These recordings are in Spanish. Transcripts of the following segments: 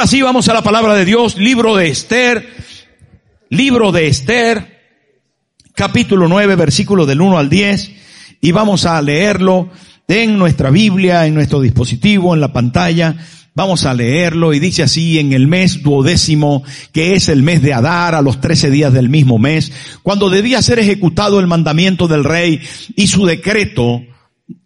Ahora sí vamos a la palabra de Dios, libro de Esther, libro de Esther, capítulo 9, versículo del 1 al 10, y vamos a leerlo en nuestra Biblia, en nuestro dispositivo, en la pantalla. Vamos a leerlo y dice así, en el mes duodécimo, que es el mes de Adar, a los trece días del mismo mes, cuando debía ser ejecutado el mandamiento del rey y su decreto,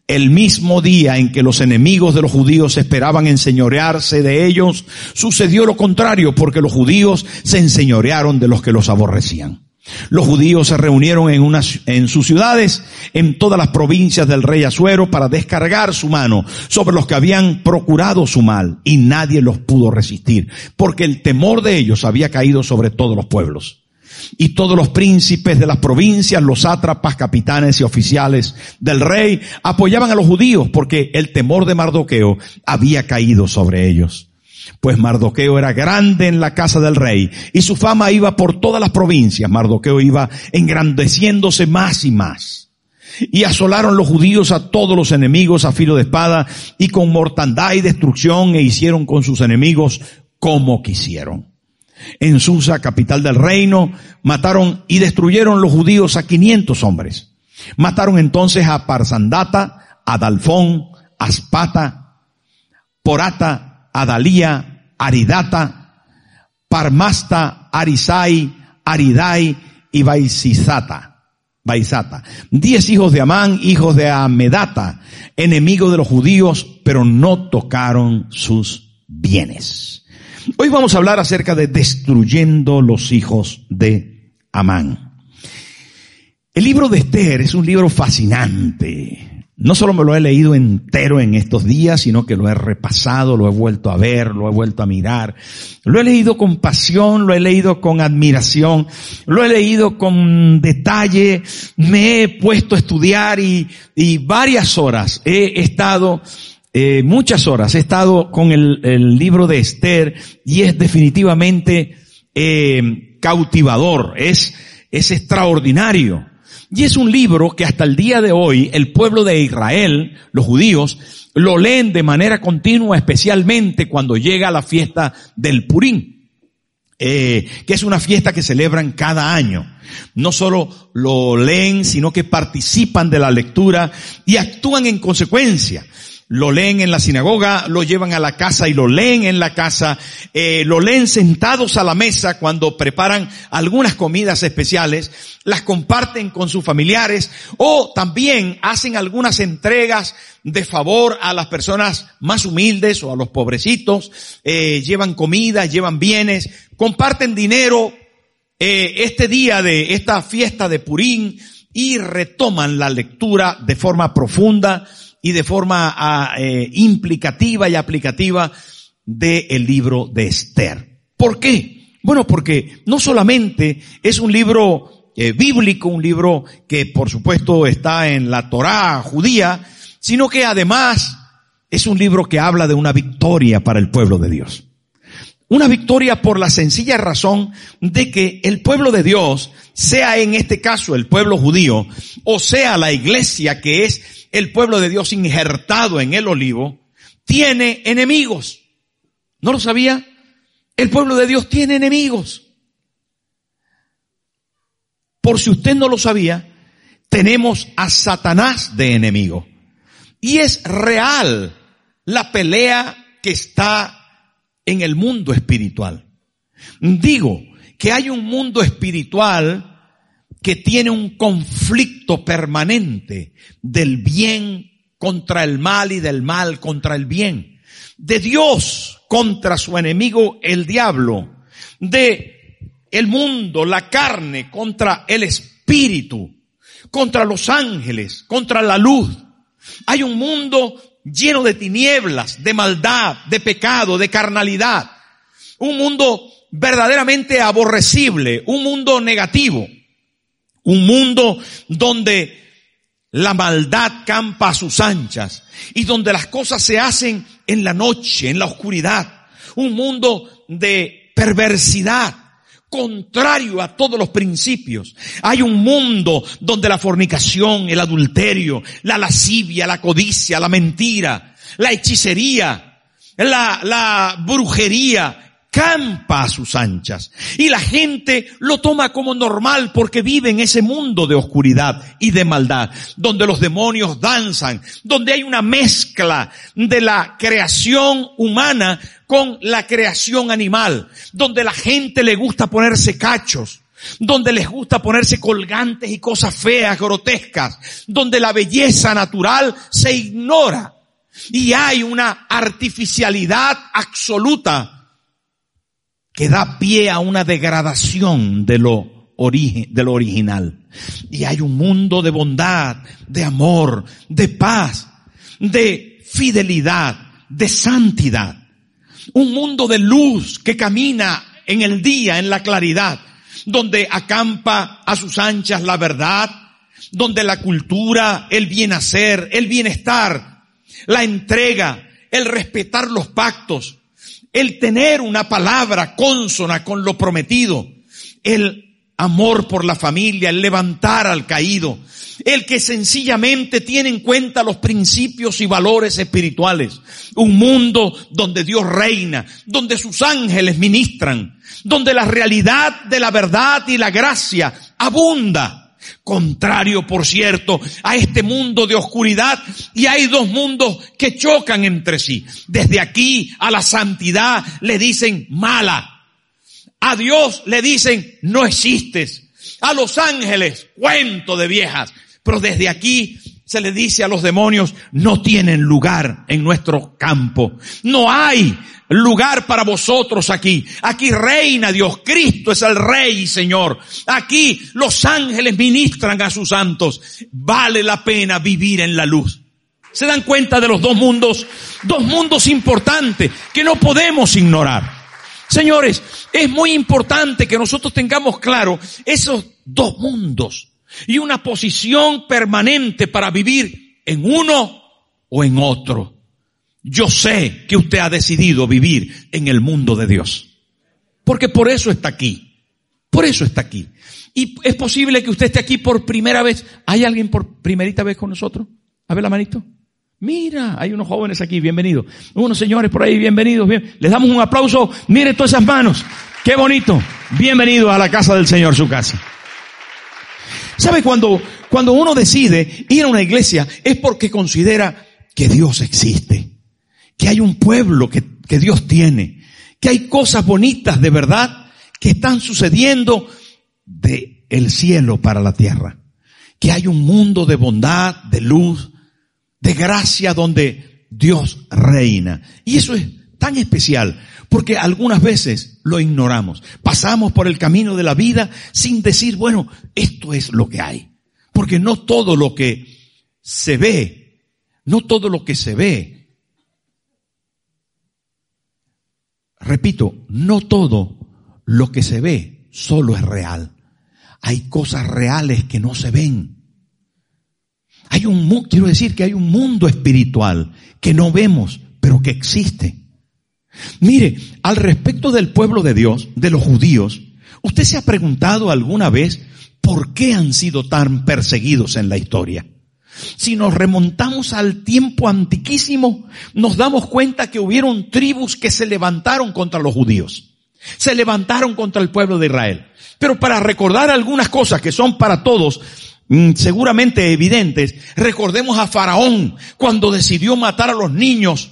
el mismo día en que los enemigos de los judíos esperaban enseñorearse de ellos, sucedió lo contrario porque los judíos se enseñorearon de los que los aborrecían. Los judíos se reunieron en, sus ciudades, en todas las provincias del rey Asuero, para descargar su mano sobre los que habían procurado su mal, y nadie los pudo resistir, porque el temor de ellos había caído sobre todos los pueblos. Y todos los príncipes de las provincias, los sátrapas, capitanes y oficiales del rey apoyaban a los judíos porque el temor de Mardoqueo había caído sobre ellos. Pues Mardoqueo era grande en la casa del rey y su fama iba por todas las provincias. Mardoqueo iba engrandeciéndose más y más. Y asolaron los judíos a todos los enemigos a filo de espada y con mortandad y destrucción e hicieron con sus enemigos como quisieron. En Susa, capital del reino, mataron y destruyeron los judíos a 500 hombres. Mataron entonces a Parsandata, a Dalfón, Aspata, Porata, Adalía, Aridata, Parmasta, Arisai, Aridai y Baisizata. Baisata. Diez hijos de Amán, hijos de Amedata, enemigos de los judíos, pero no tocaron sus bienes. Hoy vamos a hablar acerca de destruyendo los hijos de Amán. El libro de Esther es un libro fascinante. No solo me lo he leído entero en estos días, sino que lo he repasado, lo he vuelto a ver, lo he vuelto a mirar. Lo he leído con pasión, lo he leído con admiración, lo he leído con detalle, me he puesto a estudiar y, y varias horas he estado eh, muchas horas he estado con el, libro de Esther y es definitivamente eh, cautivador, es, extraordinario. Y es un libro que hasta el día de hoy el pueblo de Israel, los judíos, lo leen de manera continua, especialmente cuando llega la fiesta del Purín. Eh, que es una fiesta que celebran cada año. No solo lo leen, sino que participan de la lectura y actúan en consecuencia lo leen en la sinagoga, lo llevan a la casa y lo leen en la casa, eh, lo leen sentados a la mesa cuando preparan algunas comidas especiales, las comparten con sus familiares o también hacen algunas entregas de favor a las personas más humildes o a los pobrecitos, eh, llevan comida, llevan bienes, comparten dinero, eh, este día de esta fiesta de Purín y retoman la lectura de forma profunda, y de forma ah, eh, implicativa y aplicativa del libro de Esther. ¿Por qué? Bueno, porque no solamente es un libro eh, bíblico, un libro que por supuesto está en la Torá judía, sino que además es un libro que habla de una victoria para el pueblo de Dios. Una victoria por la sencilla razón de que el pueblo de Dios, sea en este caso el pueblo judío, o sea la iglesia que es el pueblo de Dios injertado en el olivo, tiene enemigos. ¿No lo sabía? El pueblo de Dios tiene enemigos. Por si usted no lo sabía, tenemos a Satanás de enemigo. Y es real la pelea que está en el mundo espiritual. Digo que hay un mundo espiritual que tiene un conflicto permanente del bien contra el mal y del mal contra el bien, de Dios contra su enemigo el diablo, de el mundo, la carne contra el espíritu, contra los ángeles, contra la luz. Hay un mundo lleno de tinieblas, de maldad, de pecado, de carnalidad. Un mundo verdaderamente aborrecible, un mundo negativo. Un mundo donde la maldad campa a sus anchas y donde las cosas se hacen en la noche, en la oscuridad. Un mundo de perversidad, contrario a todos los principios. Hay un mundo donde la fornicación, el adulterio, la lascivia, la codicia, la mentira, la hechicería, la, la brujería, campa a sus anchas. Y la gente lo toma como normal porque vive en ese mundo de oscuridad y de maldad, donde los demonios danzan, donde hay una mezcla de la creación humana con la creación animal, donde la gente le gusta ponerse cachos, donde les gusta ponerse colgantes y cosas feas, grotescas, donde la belleza natural se ignora y hay una artificialidad absoluta que da pie a una degradación de lo, de lo original. Y hay un mundo de bondad, de amor, de paz, de fidelidad, de santidad. Un mundo de luz que camina en el día, en la claridad, donde acampa a sus anchas la verdad, donde la cultura, el bien hacer, el bienestar, la entrega, el respetar los pactos, el tener una palabra consona con lo prometido, el amor por la familia, el levantar al caído, el que sencillamente tiene en cuenta los principios y valores espirituales, un mundo donde Dios reina, donde sus ángeles ministran, donde la realidad de la verdad y la gracia abunda Contrario, por cierto, a este mundo de oscuridad y hay dos mundos que chocan entre sí. Desde aquí a la santidad le dicen mala. A Dios le dicen no existes. A los ángeles cuento de viejas. Pero desde aquí se le dice a los demonios no tienen lugar en nuestro campo. No hay lugar para vosotros aquí. Aquí reina Dios. Cristo es el Rey y Señor. Aquí los ángeles ministran a sus santos. Vale la pena vivir en la luz. ¿Se dan cuenta de los dos mundos? Dos mundos importantes que no podemos ignorar. Señores, es muy importante que nosotros tengamos claro esos dos mundos y una posición permanente para vivir en uno o en otro. Yo sé que usted ha decidido vivir en el mundo de Dios. Porque por eso está aquí. Por eso está aquí. Y es posible que usted esté aquí por primera vez. ¿Hay alguien por primerita vez con nosotros? A ver la manito. Mira, hay unos jóvenes aquí, bienvenidos. Unos señores por ahí, bienvenidos. Bien. Les damos un aplauso. Mire todas esas manos. Qué bonito. Bienvenido a la casa del Señor, su casa. ¿Sabe cuando, cuando uno decide ir a una iglesia es porque considera que Dios existe? que hay un pueblo que, que Dios tiene, que hay cosas bonitas de verdad que están sucediendo de el cielo para la tierra, que hay un mundo de bondad, de luz, de gracia donde Dios reina. Y eso es tan especial porque algunas veces lo ignoramos. Pasamos por el camino de la vida sin decir, bueno, esto es lo que hay. Porque no todo lo que se ve, no todo lo que se ve Repito, no todo lo que se ve solo es real. Hay cosas reales que no se ven. Hay un, quiero decir que hay un mundo espiritual que no vemos, pero que existe. Mire, al respecto del pueblo de Dios, de los judíos, ¿usted se ha preguntado alguna vez por qué han sido tan perseguidos en la historia? Si nos remontamos al tiempo antiquísimo, nos damos cuenta que hubieron tribus que se levantaron contra los judíos. Se levantaron contra el pueblo de Israel. Pero para recordar algunas cosas que son para todos mm, seguramente evidentes, recordemos a Faraón cuando decidió matar a los niños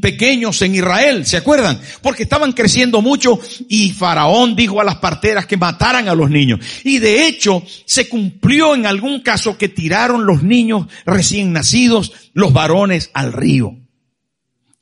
pequeños en Israel, ¿se acuerdan? Porque estaban creciendo mucho y Faraón dijo a las parteras que mataran a los niños. Y de hecho se cumplió en algún caso que tiraron los niños recién nacidos, los varones, al río.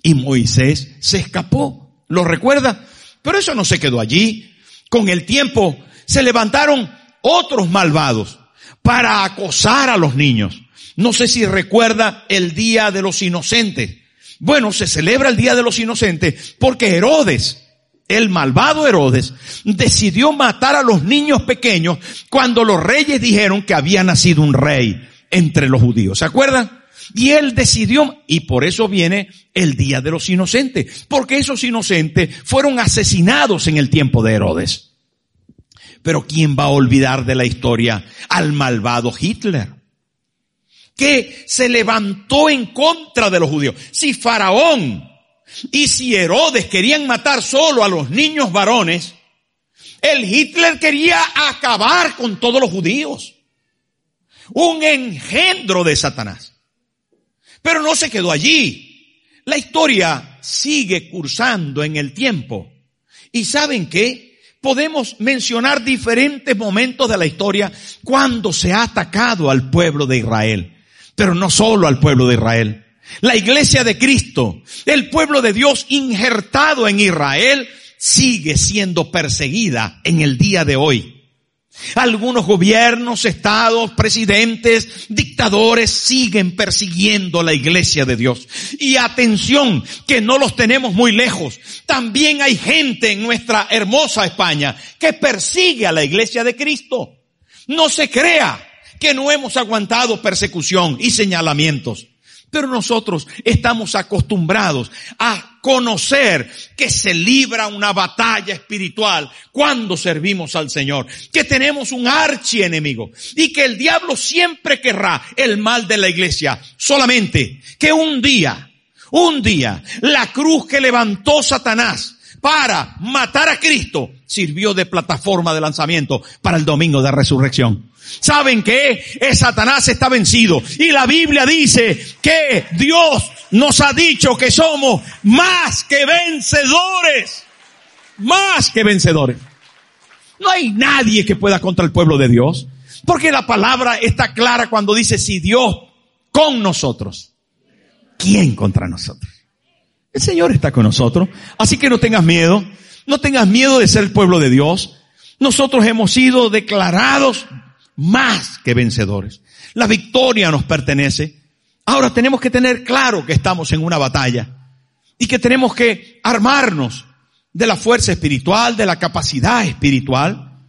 Y Moisés se escapó, ¿lo recuerda? Pero eso no se quedó allí. Con el tiempo se levantaron otros malvados para acosar a los niños No sé si recuerda el Día de los Inocentes. Bueno, se celebra el Día de los Inocentes porque Herodes, el malvado Herodes, decidió matar a los niños pequeños cuando los reyes dijeron que había nacido un rey entre los judíos. ¿Se acuerdan? Y él decidió, y por eso viene el Día de los Inocentes, porque esos inocentes fueron asesinados en el tiempo de Herodes. Pero ¿quién va a olvidar de la historia al malvado Hitler? Que se levantó en contra de los judíos. Si Faraón y si Herodes querían matar solo a los niños varones, el Hitler quería acabar con todos los judíos. Un engendro de Satanás. Pero no se quedó allí. La historia sigue cursando en el tiempo. ¿Y saben qué? Podemos mencionar diferentes momentos de la historia cuando se ha atacado al pueblo de Israel. Pero no solo al pueblo de Israel. La iglesia de Cristo, el pueblo de Dios injertado en Israel, sigue siendo perseguida en el día de hoy. Algunos gobiernos, estados, presidentes, dictadores siguen persiguiendo la iglesia de Dios. Y atención, que no los tenemos muy lejos. También hay gente en nuestra hermosa España que persigue a la iglesia de Cristo. No se crea que no hemos aguantado persecución y señalamientos. Pero nosotros estamos acostumbrados a conocer que se libra una batalla espiritual cuando servimos al Señor, que tenemos un archienemigo y que el diablo siempre querrá el mal de la iglesia. Solamente que un día, un día, la cruz que levantó Satanás para matar a Cristo sirvió de plataforma de lanzamiento para el domingo de resurrección. ¿Saben que Satanás está vencido. Y la Biblia dice que Dios nos ha dicho que somos más que vencedores. Más que vencedores. No hay nadie que pueda contra el pueblo de Dios. Porque la palabra está clara cuando dice si Dios con nosotros. ¿Quién contra nosotros? El Señor está con nosotros. Así que no tengas miedo. No tengas miedo de ser el pueblo de Dios. Nosotros hemos sido declarados más que vencedores. La victoria nos pertenece. Ahora tenemos que tener claro que estamos en una batalla y que tenemos que armarnos de la fuerza espiritual, de la capacidad espiritual.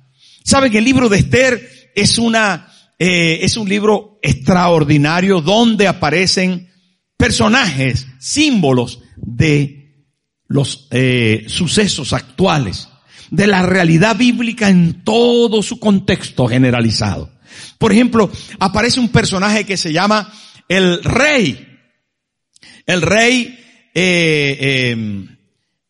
Saben que el libro de Esther es una, eh, es un libro extraordinario donde aparecen personajes, símbolos de los eh, sucesos actuales de la realidad bíblica en todo su contexto generalizado. Por ejemplo, aparece un personaje que se llama el rey. El rey eh, em,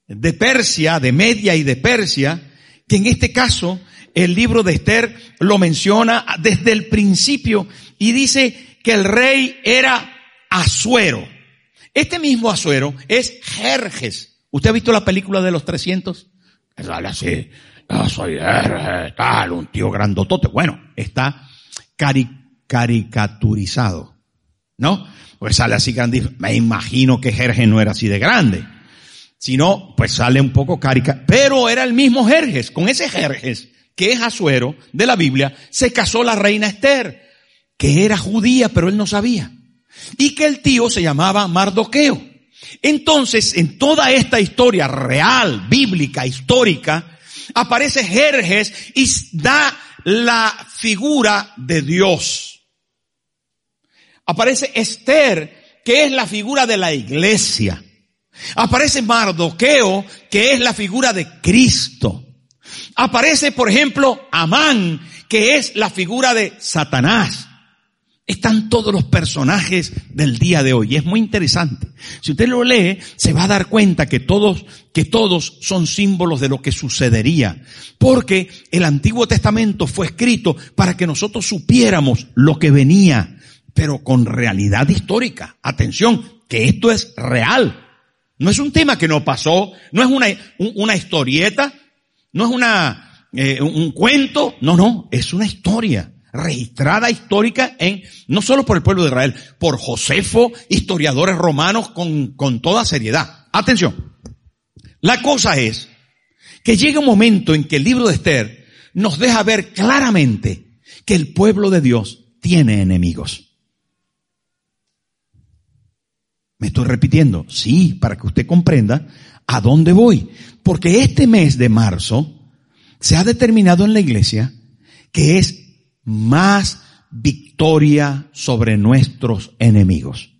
de Persia, de Media y de Persia, que en este caso el libro de Esther lo menciona desde el principio y dice que el rey era Asuero. Este mismo Asuero es Jerjes. ¿Usted ha visto la película de los 300? Sale así, yo soy tal, un tío grandotote. Bueno, está caricaturizado, ¿no? Pues sale así grande. Me imagino que Jerjes no era así de grande. Sino, pues sale un poco carica. Pero era el mismo Jerjes. Con ese Jerjes, que es Asuero de la Biblia, se casó la reina Esther, que era judía, pero él no sabía. Y que el tío se llamaba Mardoqueo. Entonces, en toda esta historia real, bíblica, histórica, aparece Jerjes y da la figura de Dios. Aparece Esther, que es la figura de la iglesia. Aparece Mardoqueo, que es la figura de Cristo. Aparece, por ejemplo, Amán, que es la figura de Satanás están todos los personajes del día de hoy. Y es muy interesante. Si usted lo lee, se va a dar cuenta que todos, que todos son símbolos de lo que sucedería. Porque el Antiguo Testamento fue escrito para que nosotros supiéramos lo que venía, pero con realidad histórica. Atención, que esto es real. No es un tema que no pasó, no es una, una historieta, no es una, eh, un cuento, no, no, es una historia registrada histórica en, no solo por el pueblo de Israel, por Josefo, historiadores romanos con, con toda seriedad. Atención. La cosa es que llega un momento en que el libro de Esther nos deja ver claramente que el pueblo de Dios tiene enemigos. Me estoy repitiendo, sí, para que usted comprenda a dónde voy. Porque este mes de marzo se ha determinado en la iglesia que es más victoria sobre nuestros enemigos.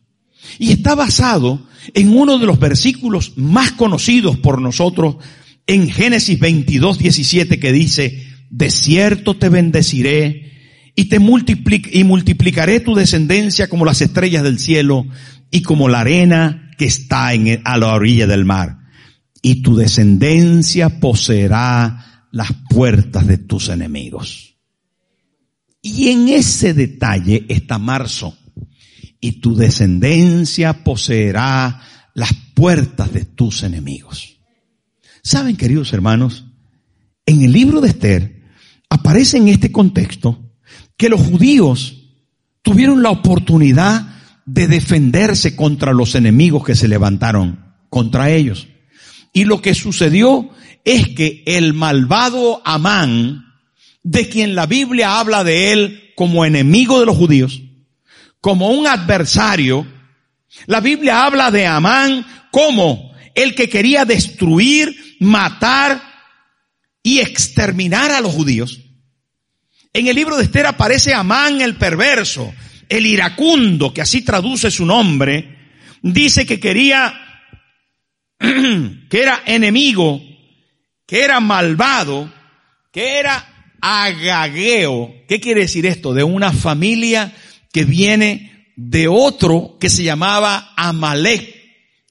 Y está basado en uno de los versículos más conocidos por nosotros en Génesis 22, 17 que dice, de cierto te bendeciré y te y multiplicaré tu descendencia como las estrellas del cielo y como la arena que está en a la orilla del mar. Y tu descendencia poseerá las puertas de tus enemigos. Y en ese detalle está marzo. Y tu descendencia poseerá las puertas de tus enemigos. Saben, queridos hermanos, en el libro de Esther aparece en este contexto que los judíos tuvieron la oportunidad de defenderse contra los enemigos que se levantaron contra ellos. Y lo que sucedió es que el malvado Amán, de quien la Biblia habla de él como enemigo de los judíos, como un adversario, la Biblia habla de Amán como el que quería destruir, matar y exterminar a los judíos. En el libro de Esther aparece Amán el perverso, el iracundo, que así traduce su nombre, dice que quería, que era enemigo, que era malvado, que era agageo. ¿Qué quiere decir esto? De una familia que viene de otro que se llamaba Amalek,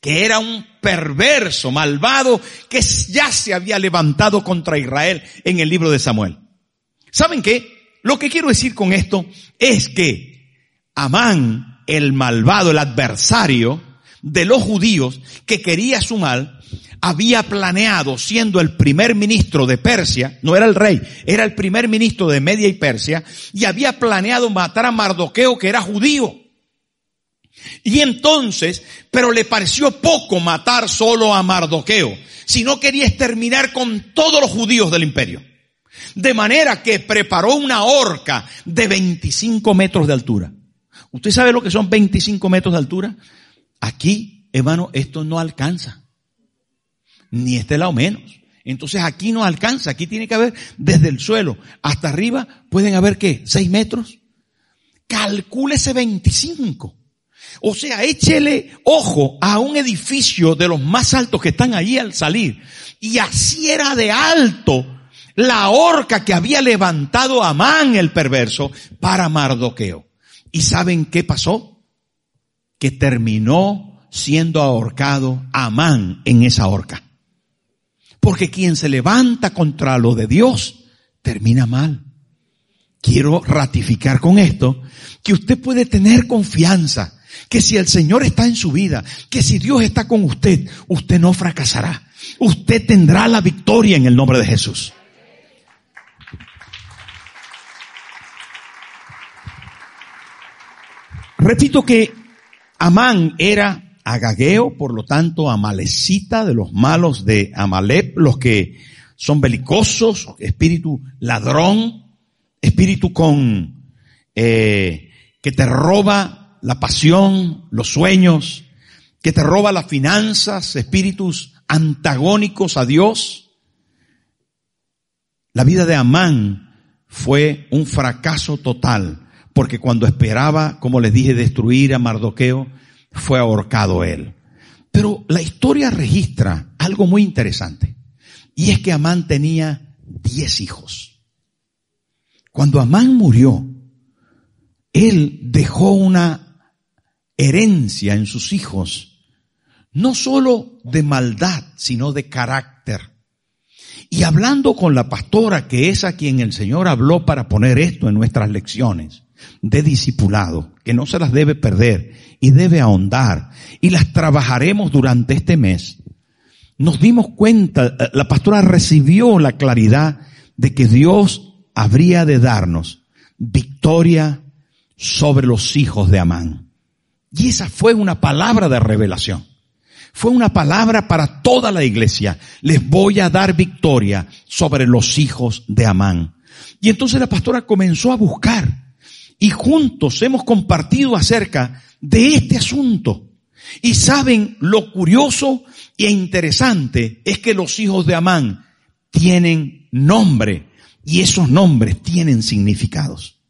que era un perverso, malvado, que ya se había levantado contra Israel en el libro de Samuel. ¿Saben qué? Lo que quiero decir con esto es que Amán, el malvado, el adversario de los judíos que quería su mal, había planeado, siendo el primer ministro de Persia, no era el rey, era el primer ministro de Media y Persia, y había planeado matar a Mardoqueo, que era judío. Y entonces, pero le pareció poco matar solo a Mardoqueo, sino quería exterminar con todos los judíos del imperio. De manera que preparó una horca de 25 metros de altura. ¿Usted sabe lo que son 25 metros de altura? Aquí, hermano, esto no alcanza ni este lado menos. Entonces aquí no alcanza, aquí tiene que haber desde el suelo hasta arriba, pueden haber qué, seis metros. Calcúlese 25. O sea, échele ojo a un edificio de los más altos que están allí al salir. Y así era de alto la horca que había levantado Amán el perverso para Mardoqueo. ¿Y saben qué pasó? Que terminó siendo ahorcado Amán en esa horca. Porque quien se levanta contra lo de Dios termina mal. Quiero ratificar con esto que usted puede tener confianza, que si el Señor está en su vida, que si Dios está con usted, usted no fracasará. Usted tendrá la victoria en el nombre de Jesús. Repito que Amán era Agageo, por lo tanto, Amalecita, de los malos de Amalek, los que son belicosos, espíritu ladrón, espíritu con, eh, que te roba la pasión, los sueños, que te roba las finanzas, espíritus antagónicos a Dios. La vida de Amán fue un fracaso total, porque cuando esperaba, como les dije, destruir a Mardoqueo, fue ahorcado él. Pero la historia registra algo muy interesante. Y es que Amán tenía diez hijos. Cuando Amán murió, él dejó una herencia en sus hijos, no solo de maldad, sino de carácter. Y hablando con la pastora, que es a quien el Señor habló para poner esto en nuestras lecciones, de discipulado, que no se las debe perder y debe ahondar, y las trabajaremos durante este mes, nos dimos cuenta, eh, la pastora recibió la claridad de que Dios habría de darnos victoria sobre los hijos de Amán. Y esa fue una palabra de revelación. Fue una palabra para toda la iglesia. Les voy a dar victoria sobre los hijos de Amán. Y entonces la pastora comenzó a buscar y juntos hemos compartido acerca de este asunto. Y saben lo curioso e interesante es que los hijos de Amán tienen nombre y esos nombres tienen significados.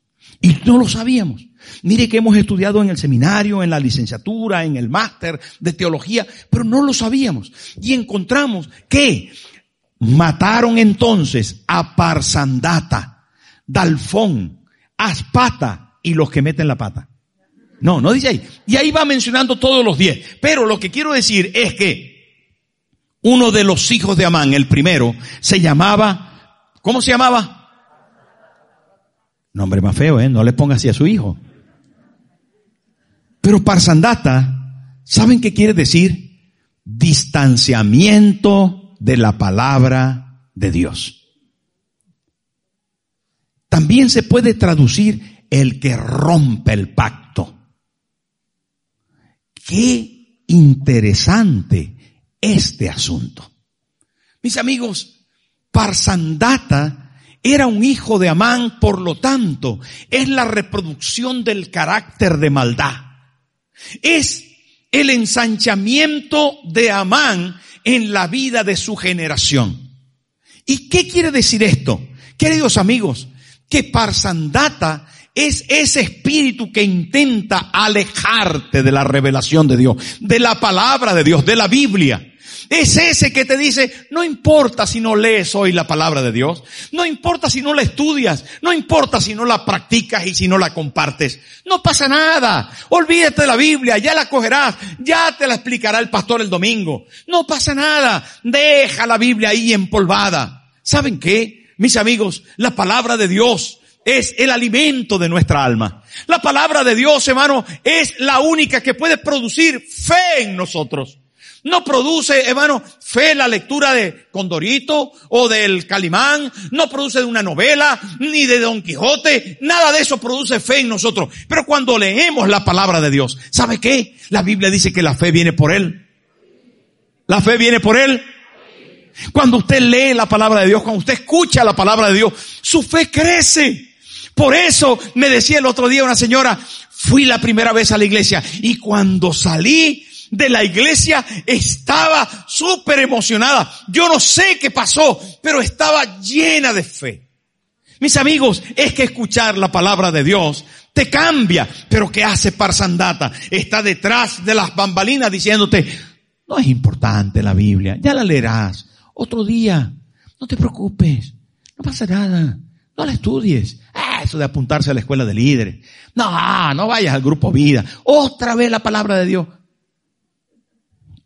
Y no lo sabíamos. Mire que hemos estudiado en el seminario, en la licenciatura, en el máster de teología, pero no lo sabíamos. Y encontramos que mataron entonces a Parsandata, Dalfón, Aspata y los que meten la pata. No, no dice ahí. Y ahí va mencionando todos los diez. Pero lo que quiero decir es que uno de los hijos de Amán, el primero, se llamaba, ¿cómo se llamaba? Nombre más feo, ¿eh? No le ponga así a su hijo. Pero Parsandata, ¿saben qué quiere decir? Distanciamiento de la palabra de Dios. También se puede traducir el que rompe el pacto. Qué interesante este asunto. Mis amigos, Parsandata era un hijo de Amán, por lo tanto, es la reproducción del carácter de maldad. Es el ensanchamiento de Amán en la vida de su generación. ¿Y qué quiere decir esto? Queridos amigos, que Parsandata es ese espíritu que intenta alejarte de la revelación de Dios, de la palabra de Dios, de la Biblia. Es ese que te dice, no importa si no lees hoy la palabra de Dios, no importa si no la estudias, no importa si no la practicas y si no la compartes, no pasa nada, olvídate de la Biblia, ya la cogerás, ya te la explicará el pastor el domingo, no pasa nada, deja la Biblia ahí empolvada. ¿Saben qué? Mis amigos, la palabra de Dios es el alimento de nuestra alma. La palabra de Dios, hermano, es la única que puede producir fe en nosotros. No produce, hermano, fe la lectura de Condorito o del Calimán, no produce de una novela, ni de Don Quijote, nada de eso produce fe en nosotros. Pero cuando leemos la palabra de Dios, ¿sabe qué? La Biblia dice que la fe viene por Él. La fe viene por Él. Cuando usted lee la palabra de Dios, cuando usted escucha la palabra de Dios, su fe crece. Por eso me decía el otro día una señora, fui la primera vez a la iglesia y cuando salí de la iglesia estaba súper emocionada. Yo no sé qué pasó, pero estaba llena de fe. Mis amigos, es que escuchar la palabra de Dios te cambia. Pero ¿qué hace Parsandata? Está detrás de las bambalinas diciéndote, no es importante la Biblia, ya la leerás. Otro día, no te preocupes, no pasa nada, no la estudies. Ah, eso de apuntarse a la escuela de líderes. No, no vayas al grupo vida. Otra vez la palabra de Dios.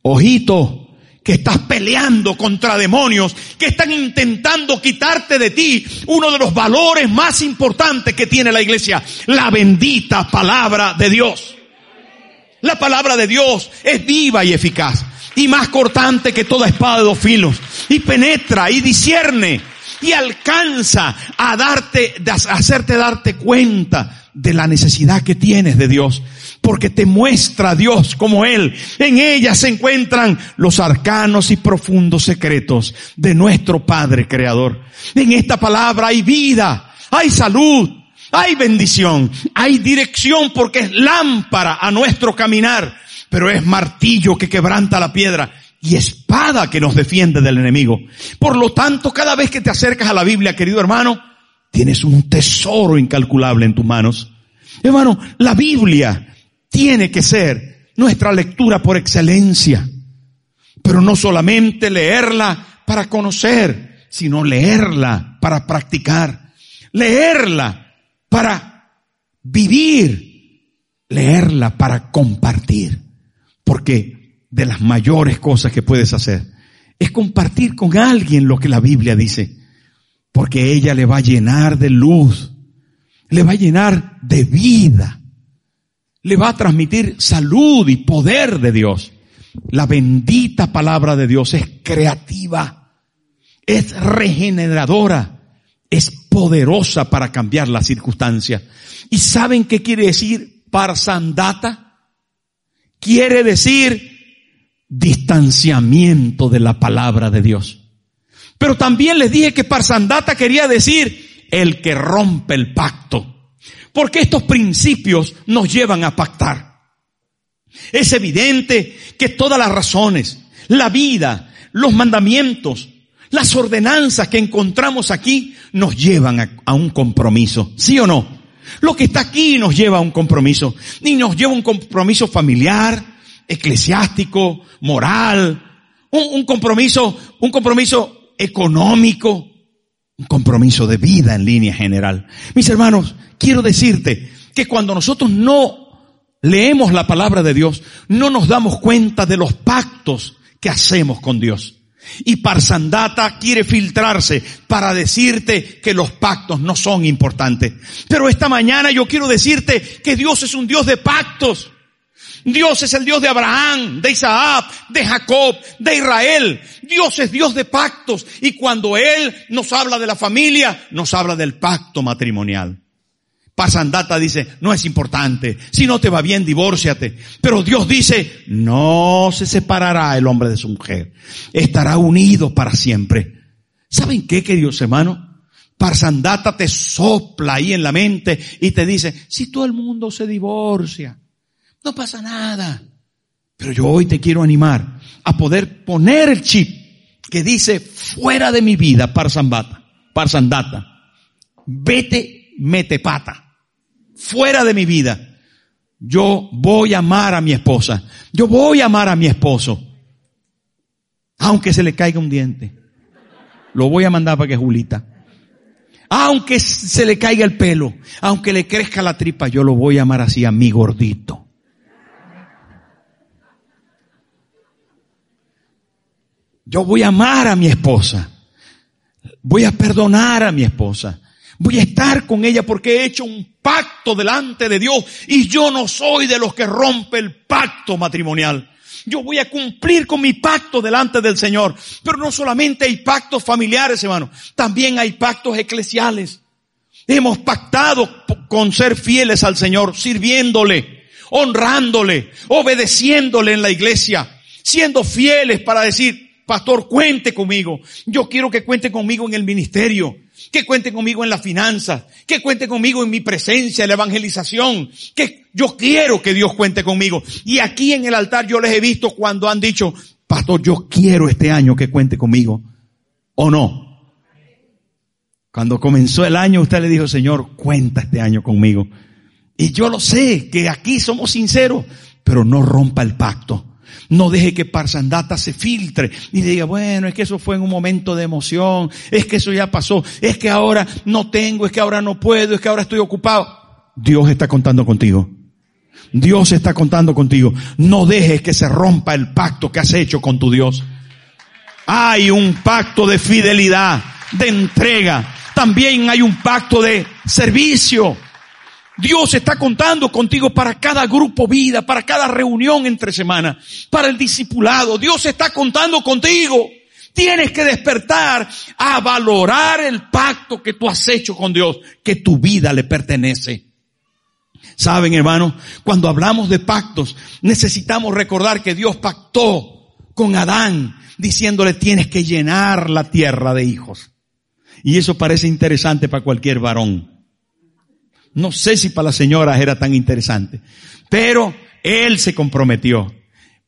Ojito, que estás peleando contra demonios que están intentando quitarte de ti uno de los valores más importantes que tiene la iglesia, la bendita palabra de Dios. La palabra de Dios es viva y eficaz y más cortante que toda espada de dos filos y penetra y discierne y alcanza a darte, a hacerte darte cuenta de la necesidad que tienes de Dios porque te muestra Dios como Él. En ella se encuentran los arcanos y profundos secretos de nuestro Padre Creador. En esta palabra hay vida, hay salud, hay bendición, hay dirección porque es lámpara a nuestro caminar, pero es martillo que quebranta la piedra y espada que nos defiende del enemigo. Por lo tanto, cada vez que te acercas a la Biblia, querido hermano, tienes un tesoro incalculable en tus manos. Hermano, la Biblia tiene que ser nuestra lectura por excelencia. Pero no solamente leerla para conocer, sino leerla para practicar, leerla para vivir, leerla para compartir. Porque de las mayores cosas que puedes hacer es compartir con alguien lo que la Biblia dice. Porque ella le va a llenar de luz, le va a llenar de vida le va a transmitir salud y poder de Dios. La bendita palabra de Dios es creativa, es regeneradora, es poderosa para cambiar las circunstancias. ¿Y saben qué quiere decir parsandata? Quiere decir distanciamiento de la palabra de Dios. Pero también les dije que parsandata quería decir el que rompe el pacto. Porque estos principios nos llevan a pactar. Es evidente que todas las razones, la vida, los mandamientos, las ordenanzas que encontramos aquí nos llevan a, un compromiso. ¿Sí o no? Lo que está aquí nos lleva a un compromiso. Y nos lleva a un compromiso familiar, eclesiástico, moral, un, un compromiso, un compromiso económico, un compromiso de vida en línea general. Mis hermanos, quiero decirte que cuando nosotros no leemos la palabra de Dios, no nos damos cuenta de los pactos que hacemos con Dios. Y Parsandata quiere filtrarse para decirte que los pactos no son importantes. Pero esta mañana yo quiero decirte que Dios es un Dios de pactos. Dios es el Dios de Abraham, de Isaac, de Jacob, de Israel. Dios es Dios de pactos. Y cuando Él nos habla de la familia, nos habla del pacto matrimonial. Pasandata dice, no es importante. Si no te va bien, divórciate. Pero Dios dice, no se separará el hombre de su mujer. Estará unido para siempre. ¿Saben qué, queridos hermanos? Parsandata te sopla ahí en la mente y te dice, si todo el mundo se divorcia, no pasa nada. Pero yo hoy te quiero animar a poder poner el chip que dice fuera de mi vida, Parsandata, Parsandata. Vete, mete pata. Fuera de mi vida. Yo voy a amar a mi esposa. Yo voy a amar a mi esposo. Aunque se le caiga un diente. Lo voy a mandar para que Julita. Aunque se le caiga el pelo. Aunque le crezca la tripa. Yo lo voy a amar así a mi gordito. Yo voy a amar a mi esposa. Voy a perdonar a mi esposa. Voy a estar con ella porque he hecho un pacto delante de Dios y yo no soy de los que rompe el pacto matrimonial. Yo voy a cumplir con mi pacto delante del Señor. Pero no solamente hay pactos familiares, hermano. También hay pactos eclesiales. Hemos pactado con ser fieles al Señor, sirviéndole, honrándole, obedeciéndole en la iglesia, siendo fieles para decir, Pastor, cuente conmigo. Yo quiero que cuente conmigo en el ministerio, que cuente conmigo en las finanzas, que cuente conmigo en mi presencia, en la evangelización, que yo quiero que Dios cuente conmigo. Y aquí en el altar yo les he visto cuando han dicho, Pastor, yo quiero este año que cuente conmigo. ¿O no? Cuando comenzó el año usted le dijo, Señor, cuenta este año conmigo. Y yo lo sé, que aquí somos sinceros, pero no rompa el pacto. No deje que Parsandata se filtre y diga, bueno, es que eso fue en un momento de emoción, es que eso ya pasó, es que ahora no tengo, es que ahora no puedo, es que ahora estoy ocupado. Dios está contando contigo. Dios está contando contigo. No dejes que se rompa el pacto que has hecho con tu Dios. Hay un pacto de fidelidad, de entrega. También hay un pacto de servicio. Dios está contando contigo para cada grupo vida, para cada reunión entre semana, para el discipulado. Dios está contando contigo. Tienes que despertar a valorar el pacto que tú has hecho con Dios, que tu vida le pertenece. Saben, hermano, cuando hablamos de pactos, necesitamos recordar que Dios pactó con Adán, diciéndole tienes que llenar la tierra de hijos. Y eso parece interesante para cualquier varón. No sé si para las señoras era tan interesante. Pero él se comprometió.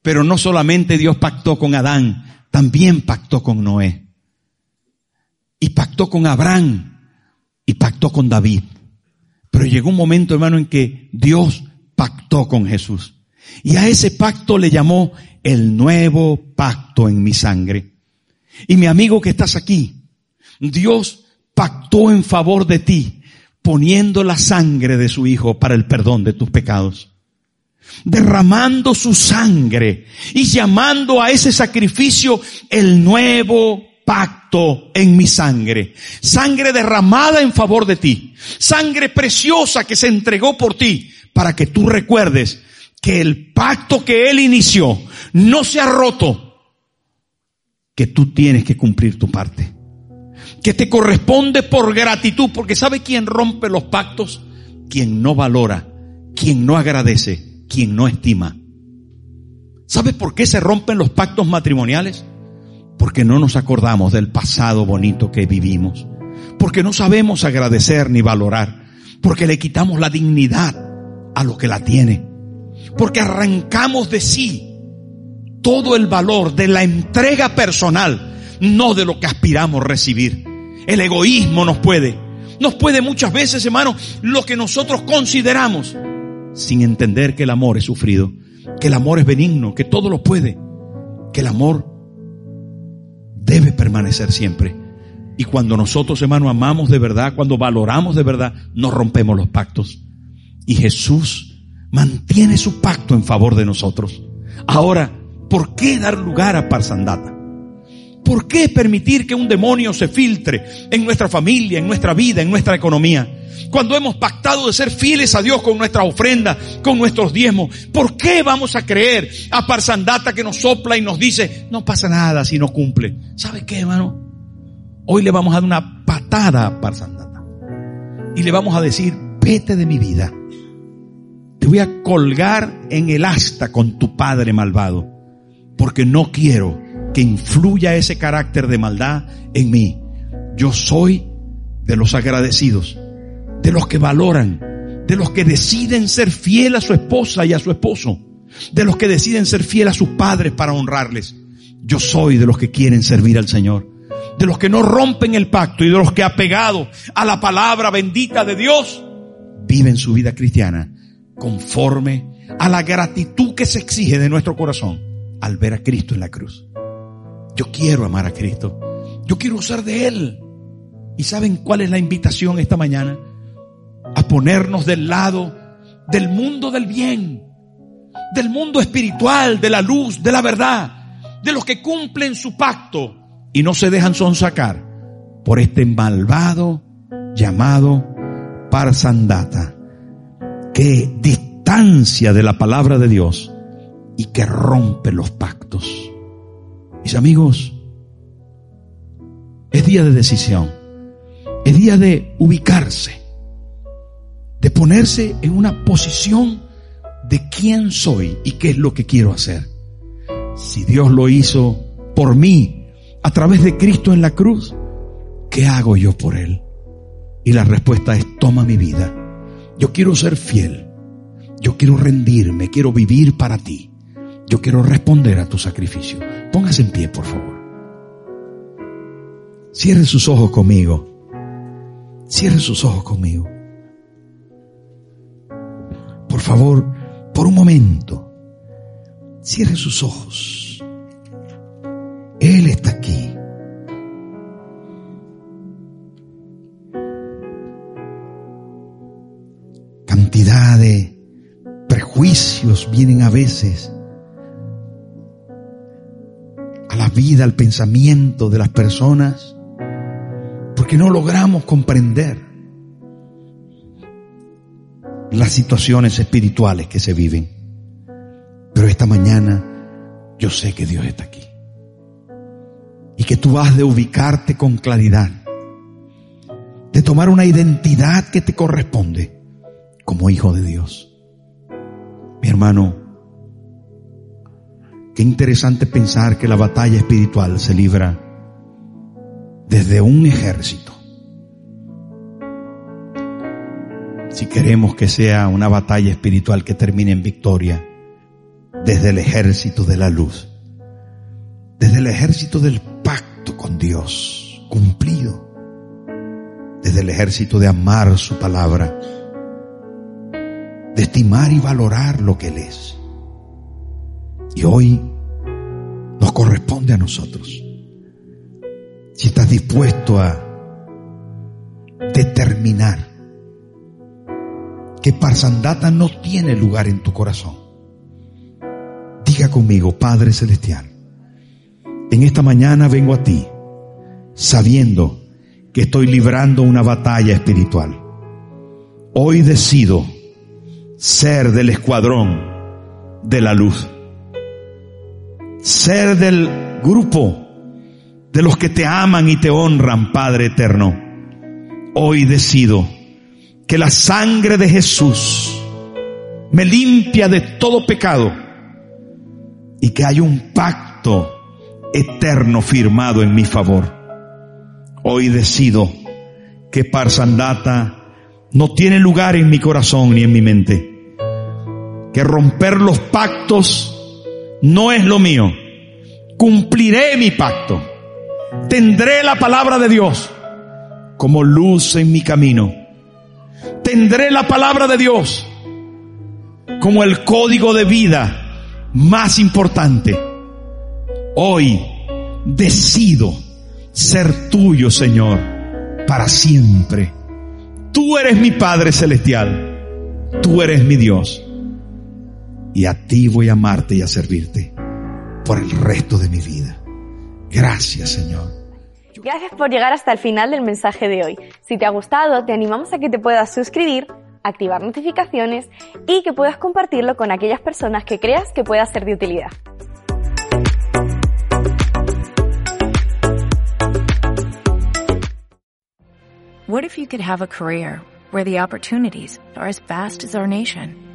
Pero no solamente Dios pactó con Adán, también pactó con Noé. Y pactó con Abraham. Y pactó con David. Pero llegó un momento, hermano, en que Dios pactó con Jesús. Y a ese pacto le llamó el nuevo pacto en mi sangre. Y mi amigo que estás aquí, Dios pactó en favor de ti poniendo la sangre de su Hijo para el perdón de tus pecados. Derramando su sangre y llamando a ese sacrificio el nuevo pacto en mi sangre. Sangre derramada en favor de ti. Sangre preciosa que se entregó por ti para que tú recuerdes que el pacto que Él inició no se ha roto, que tú tienes que cumplir tu parte que te corresponde por gratitud, porque ¿sabe quién rompe los pactos? Quien no valora, quien no agradece, quien no estima. ¿Sabe por qué se rompen los pactos matrimoniales? Porque no nos acordamos del pasado bonito que vivimos, porque no sabemos agradecer ni valorar, porque le quitamos la dignidad a lo que la tiene. Porque arrancamos de sí todo el valor de la entrega personal, no de lo que aspiramos recibir. El egoísmo nos puede, nos puede muchas veces, hermano, lo que nosotros consideramos, sin entender que el amor es sufrido, que el amor es benigno, que todo lo puede, que el amor debe permanecer siempre. Y cuando nosotros, hermano, amamos de verdad, cuando valoramos de verdad, nos rompemos los pactos. Y Jesús mantiene su pacto en favor de nosotros. Ahora, ¿por qué dar lugar a Parsandata? ¿Por qué permitir que un demonio se filtre en nuestra familia, en nuestra vida, en nuestra economía? Cuando hemos pactado de ser fieles a Dios con nuestra ofrenda, con nuestros diezmos, ¿por qué vamos a creer a Parsandata que nos sopla y nos dice, no pasa nada si no cumple? ¿Sabe qué, hermano? Hoy le vamos a dar una patada a Parsandata. Y le vamos a decir, vete de mi vida. Te voy a colgar en el asta con tu padre malvado. Porque no quiero que influya ese carácter de maldad en mí. Yo soy de los agradecidos, de los que valoran, de los que deciden ser fiel a su esposa y a su esposo, de los que deciden ser fiel a sus padres para honrarles. Yo soy de los que quieren servir al Señor, de los que no rompen el pacto y de los que apegados a la palabra bendita de Dios, viven su vida cristiana conforme a la gratitud que se exige de nuestro corazón al ver a Cristo en la cruz. Yo quiero amar a Cristo. Yo quiero usar de Él. ¿Y saben cuál es la invitación esta mañana? A ponernos del lado del mundo del bien, del mundo espiritual, de la luz, de la verdad, de los que cumplen su pacto y no se dejan sonsacar por este malvado llamado Parsandata, que distancia de la palabra de Dios y que rompe los pactos. Mis amigos, es día de decisión, es día de ubicarse, de ponerse en una posición de quién soy y qué es lo que quiero hacer. Si Dios lo hizo por mí a través de Cristo en la cruz, ¿qué hago yo por Él? Y la respuesta es, toma mi vida. Yo quiero ser fiel. Yo quiero rendirme, quiero vivir para ti. Yo quiero responder a tu sacrificio. Póngase en pie, por favor. Cierre sus ojos conmigo. Cierre sus ojos conmigo. Por favor, por un momento, cierre sus ojos. Él está aquí. Cantidad de prejuicios vienen a veces vida, al pensamiento de las personas, porque no logramos comprender las situaciones espirituales que se viven. Pero esta mañana yo sé que Dios está aquí. Y que tú has de ubicarte con claridad, de tomar una identidad que te corresponde como hijo de Dios. Mi hermano, Qué interesante pensar que la batalla espiritual se libra desde un ejército. Si queremos que sea una batalla espiritual que termine en victoria, desde el ejército de la luz, desde el ejército del pacto con Dios cumplido, desde el ejército de amar su palabra, de estimar y valorar lo que Él es. Y hoy nos corresponde a nosotros. Si estás dispuesto a determinar que Parsandata no tiene lugar en tu corazón, diga conmigo, Padre Celestial, en esta mañana vengo a ti sabiendo que estoy librando una batalla espiritual. Hoy decido ser del escuadrón de la luz ser del grupo de los que te aman y te honran, Padre eterno. Hoy decido que la sangre de Jesús me limpia de todo pecado y que hay un pacto eterno firmado en mi favor. Hoy decido que Parsandata no tiene lugar en mi corazón ni en mi mente. que romper los pactos no es lo mío. Cumpliré mi pacto. Tendré la palabra de Dios como luz en mi camino. Tendré la palabra de Dios como el código de vida más importante. Hoy decido ser tuyo, Señor, para siempre. Tú eres mi Padre Celestial. Tú eres mi Dios. Y a ti voy a amarte y a servirte por el resto de mi vida. Gracias, Señor. Gracias por llegar hasta el final del mensaje de hoy. Si te ha gustado, te animamos a que te puedas suscribir, activar notificaciones y que puedas compartirlo con aquellas personas que creas que pueda ser de utilidad. What if you could have a career where the opportunities are as vast as our nation,